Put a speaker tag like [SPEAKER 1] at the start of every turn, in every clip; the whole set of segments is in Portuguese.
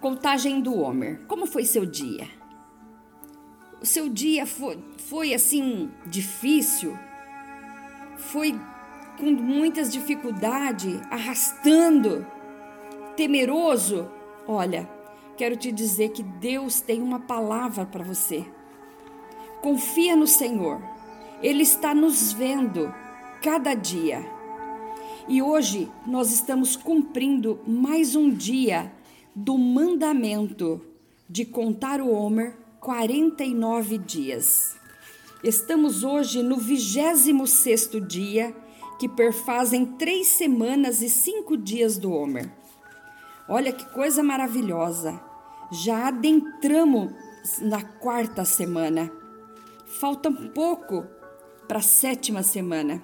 [SPEAKER 1] Contagem do Homer. Como foi seu dia? O seu dia foi, foi assim difícil? Foi com muitas dificuldades, arrastando, temeroso? Olha, quero te dizer que Deus tem uma palavra para você. Confia no Senhor. Ele está nos vendo cada dia. E hoje nós estamos cumprindo mais um dia do mandamento de contar o Homer 49 dias. Estamos hoje no 26 dia, que perfazem três semanas e cinco dias do Homer. Olha que coisa maravilhosa! Já adentramos na quarta semana. Falta um pouco para a sétima semana.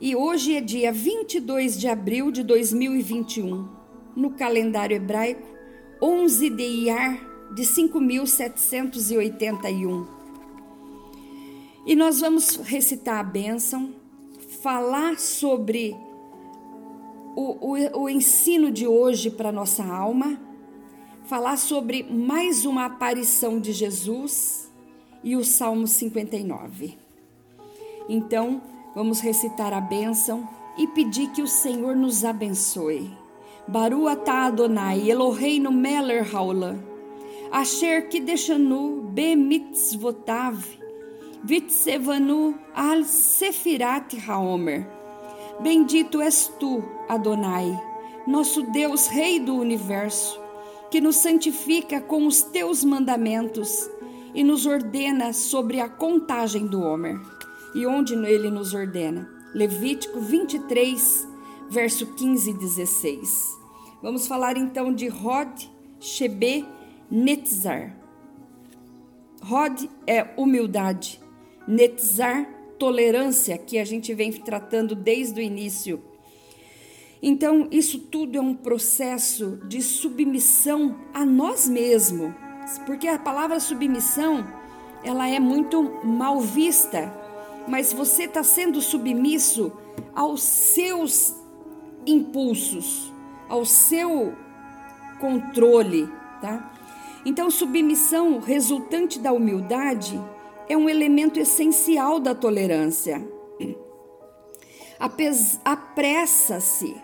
[SPEAKER 1] E hoje é dia 22 de abril de 2021 no calendário hebraico 11 de Iyar de 5781. E nós vamos recitar a bênção, falar sobre o, o, o ensino de hoje para nossa alma, falar sobre mais uma aparição de Jesus e o Salmo 59. Então, vamos recitar a bênção e pedir que o Senhor nos abençoe. Baru Adonai, Eloheinu meler haolam. Asher kideshanu bemitzvotav, vitsevanu al sefirat haomer. Bendito és tu, Adonai, nosso Deus, Rei do Universo, que nos santifica com os teus mandamentos e nos ordena sobre a contagem do Homer. E onde ele nos ordena? Levítico 23, verso 15 e 16. Vamos falar então de Rod Shebe Netzar. Rod é humildade, Netzar, tolerância, que a gente vem tratando desde o início. Então, isso tudo é um processo de submissão a nós mesmos, porque a palavra submissão ela é muito mal vista, mas você está sendo submisso aos seus impulsos ao seu controle, tá? Então, submissão resultante da humildade é um elemento essencial da tolerância. Apressa-se,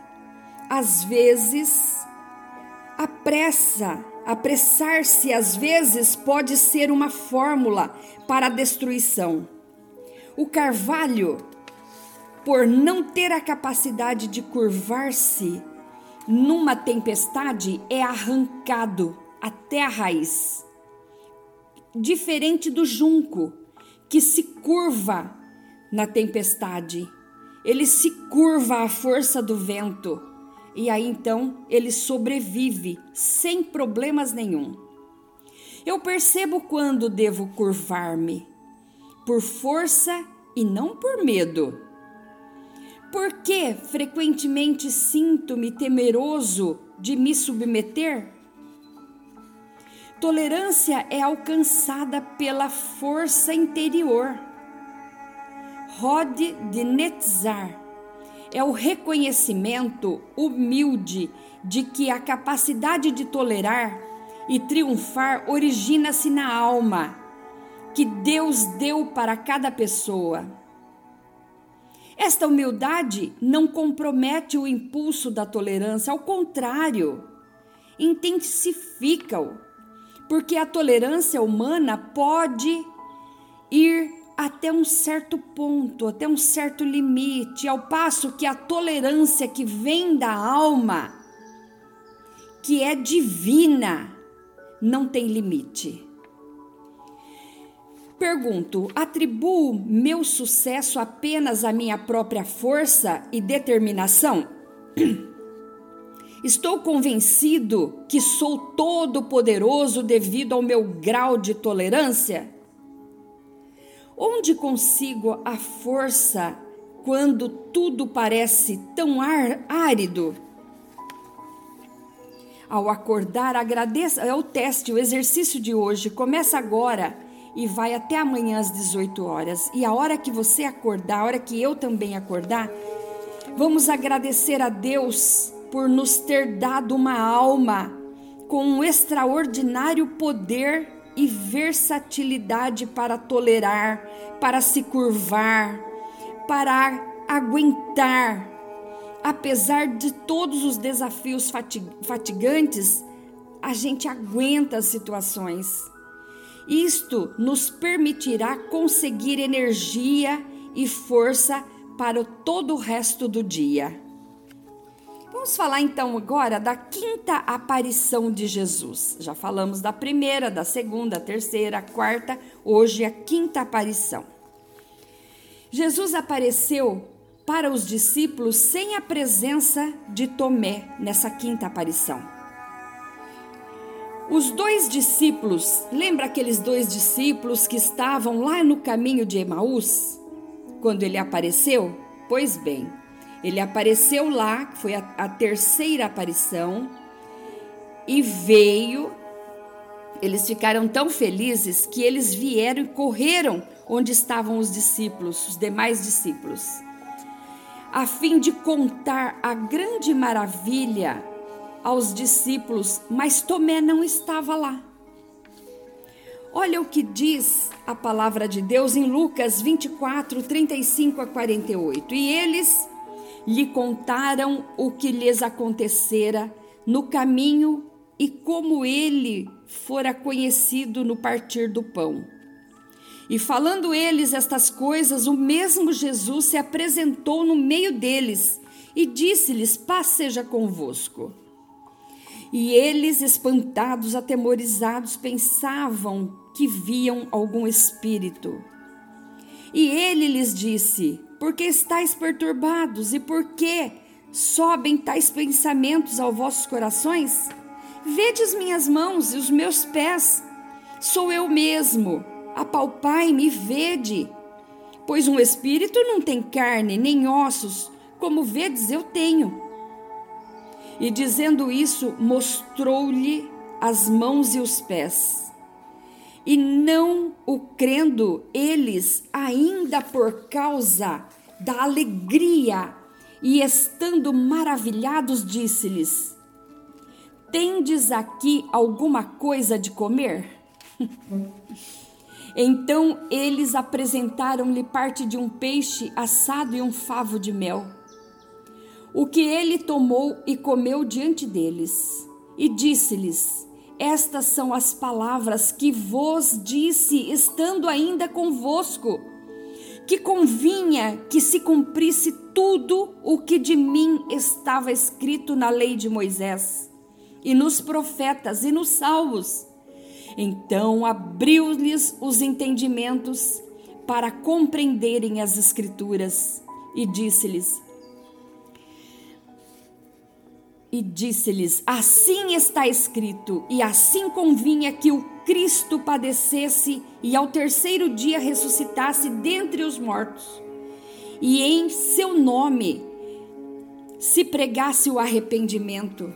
[SPEAKER 1] às vezes, apressa, apressar-se às vezes pode ser uma fórmula para a destruição. O carvalho, por não ter a capacidade de curvar-se, numa tempestade é arrancado até a raiz. Diferente do junco, que se curva na tempestade. Ele se curva à força do vento e aí então ele sobrevive sem problemas nenhum. Eu percebo quando devo curvar-me, por força e não por medo. Por que frequentemente sinto-me temeroso de me submeter? Tolerância é alcançada pela força interior. Rod de Netzar é o reconhecimento humilde de que a capacidade de tolerar e triunfar origina-se na alma que Deus deu para cada pessoa. Esta humildade não compromete o impulso da tolerância, ao contrário, intensifica-o, porque a tolerância humana pode ir até um certo ponto, até um certo limite, ao passo que a tolerância que vem da alma, que é divina, não tem limite. Pergunto: atribuo meu sucesso apenas à minha própria força e determinação? Estou convencido que sou todo-poderoso devido ao meu grau de tolerância? Onde consigo a força quando tudo parece tão árido? Ao acordar, agradeça. É o teste, o exercício de hoje. Começa agora e vai até amanhã às 18 horas. E a hora que você acordar, a hora que eu também acordar, vamos agradecer a Deus por nos ter dado uma alma com um extraordinário poder e versatilidade para tolerar, para se curvar, para aguentar. Apesar de todos os desafios fatigantes, a gente aguenta as situações. Isto nos permitirá conseguir energia e força para todo o resto do dia. Vamos falar então agora da quinta aparição de Jesus. Já falamos da primeira, da segunda, terceira, quarta, hoje a quinta aparição. Jesus apareceu para os discípulos sem a presença de Tomé nessa quinta aparição. Os dois discípulos, lembra aqueles dois discípulos que estavam lá no caminho de Emaús, quando ele apareceu? Pois bem, ele apareceu lá, foi a, a terceira aparição, e veio. Eles ficaram tão felizes que eles vieram e correram onde estavam os discípulos, os demais discípulos, a fim de contar a grande maravilha aos discípulos, mas Tomé não estava lá. Olha o que diz a palavra de Deus em Lucas 24, 35 a 48. E eles lhe contaram o que lhes acontecera no caminho e como ele fora conhecido no partir do pão. E falando eles estas coisas, o mesmo Jesus se apresentou no meio deles e disse-lhes: Paz seja convosco. E eles, espantados, atemorizados, pensavam que viam algum espírito. E ele lhes disse: por que estáis perturbados e por que sobem tais pensamentos aos vossos corações? Vedes minhas mãos e os meus pés, sou eu mesmo. Apalpai-me e vede. Pois um espírito não tem carne nem ossos, como vedes eu tenho. E dizendo isso, mostrou-lhe as mãos e os pés e não o crendo eles, ainda por causa da alegria e estando maravilhados, disse-lhes: Tendes aqui alguma coisa de comer? então eles apresentaram-lhe parte de um peixe assado e um favo de mel. O que ele tomou e comeu diante deles, e disse-lhes: estas são as palavras que vos disse, estando ainda convosco, que convinha que se cumprisse tudo o que de mim estava escrito na lei de Moisés, e nos profetas e nos salvos. Então abriu-lhes os entendimentos para compreenderem as Escrituras, e disse-lhes: e disse-lhes: Assim está escrito, e assim convinha que o Cristo padecesse e ao terceiro dia ressuscitasse dentre os mortos, e em seu nome se pregasse o arrependimento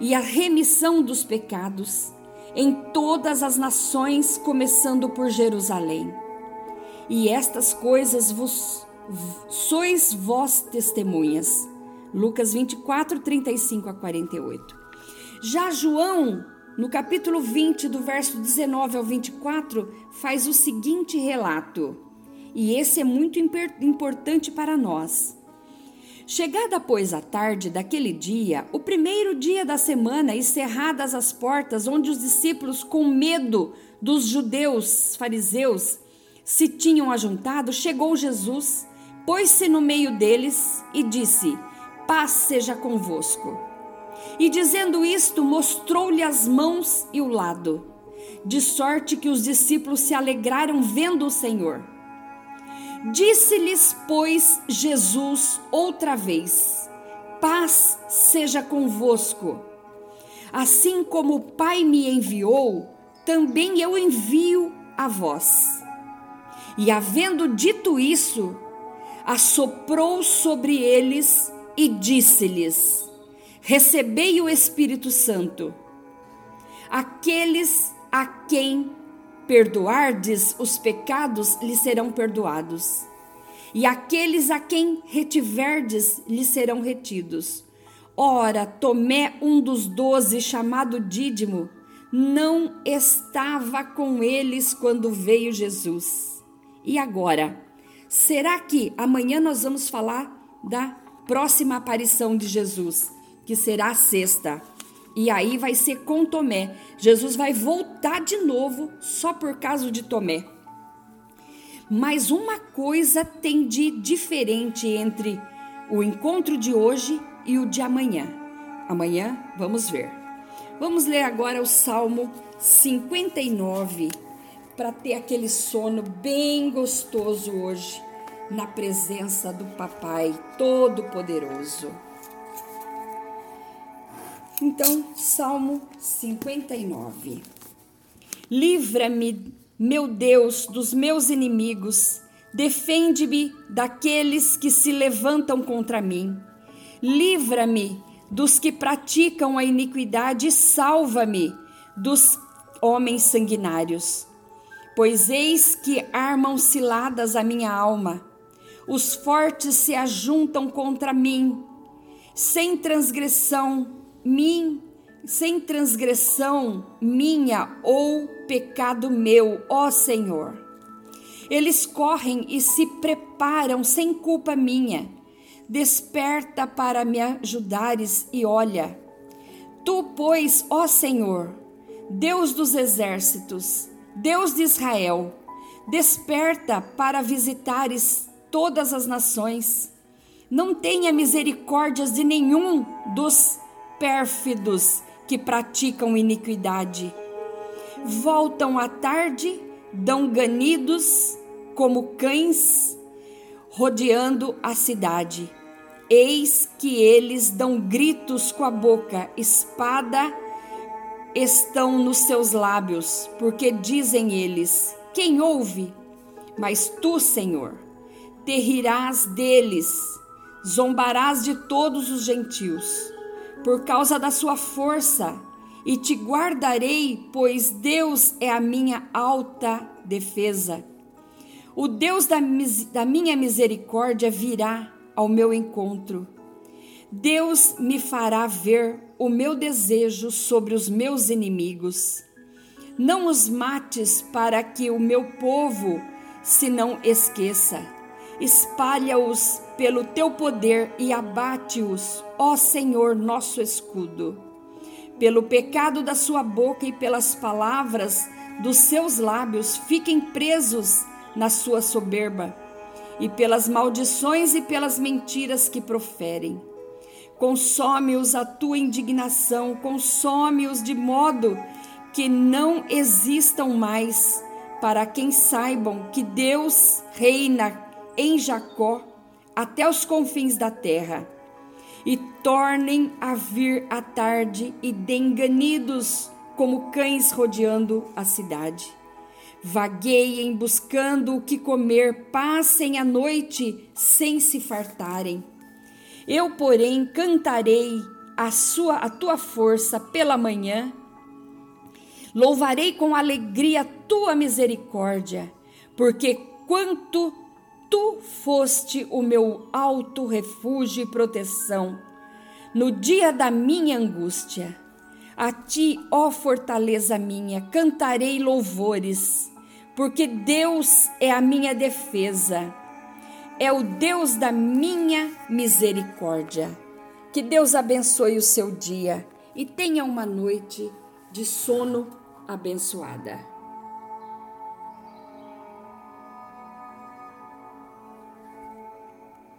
[SPEAKER 1] e a remissão dos pecados em todas as nações, começando por Jerusalém. E estas coisas vos sois vós testemunhas. Lucas 24, 35 a 48. Já João, no capítulo 20, do verso 19 ao 24, faz o seguinte relato, e esse é muito importante para nós. Chegada, pois, a tarde daquele dia, o primeiro dia da semana, e cerradas as portas, onde os discípulos, com medo dos judeus fariseus, se tinham ajuntado, chegou Jesus, pôs-se no meio deles e disse: paz seja convosco. E dizendo isto, mostrou-lhe as mãos e o lado, de sorte que os discípulos se alegraram vendo o Senhor. Disse-lhes, pois, Jesus outra vez: Paz seja convosco. Assim como o Pai me enviou, também eu envio a vós. E havendo dito isso, assoprou sobre eles e disse-lhes: Recebei o Espírito Santo. Aqueles a quem perdoardes os pecados lhes serão perdoados, e aqueles a quem retiverdes lhes serão retidos. Ora, Tomé, um dos doze, chamado Dídimo, não estava com eles quando veio Jesus. E agora? Será que amanhã nós vamos falar da próxima aparição de Jesus, que será a sexta? E aí vai ser com Tomé. Jesus vai voltar de novo só por causa de Tomé. Mas uma coisa tem de diferente entre o encontro de hoje e o de amanhã. Amanhã vamos ver. Vamos ler agora o Salmo 59 para ter aquele sono bem gostoso hoje na presença do Papai Todo-Poderoso. Então, Salmo 59. Livra-me, meu Deus, dos meus inimigos, defende-me daqueles que se levantam contra mim. Livra-me dos que praticam a iniquidade salva-me dos homens sanguinários. Pois eis que armam ciladas a minha alma, os fortes se ajuntam contra mim, sem transgressão, mim, sem transgressão minha ou pecado meu, ó Senhor. Eles correm e se preparam sem culpa minha Desperta para me ajudares e olha. Tu, pois, ó Senhor, Deus dos exércitos, Deus de Israel, desperta para visitares todas as nações. Não tenha misericórdias de nenhum dos pérfidos que praticam iniquidade. Voltam à tarde, dão ganidos como cães, rodeando a cidade. Eis que eles dão gritos com a boca, espada estão nos seus lábios, porque dizem eles: Quem ouve? Mas tu, Senhor, te rirás deles, zombarás de todos os gentios, por causa da sua força, e te guardarei, pois Deus é a minha alta defesa. O Deus da, da minha misericórdia virá ao meu encontro. Deus me fará ver o meu desejo sobre os meus inimigos. Não os mates para que o meu povo se não esqueça. Espalha-os pelo teu poder e abate-os, ó Senhor, nosso escudo. Pelo pecado da sua boca e pelas palavras dos seus lábios, fiquem presos na sua soberba e pelas maldições e pelas mentiras que proferem. Consome-os a tua indignação, consome-os de modo que não existam mais, para quem saibam que Deus reina em Jacó até os confins da terra. E tornem a vir a tarde e denganidos como cães rodeando a cidade. Vagueiem buscando o que comer, passem a noite sem se fartarem. Eu, porém, cantarei a sua a tua força pela manhã. Louvarei com alegria a tua misericórdia, porque quanto tu foste o meu alto refúgio e proteção no dia da minha angústia. A ti, ó fortaleza minha, cantarei louvores porque Deus é a minha defesa, é o Deus da minha misericórdia. Que Deus abençoe o seu dia e tenha uma noite de sono abençoada.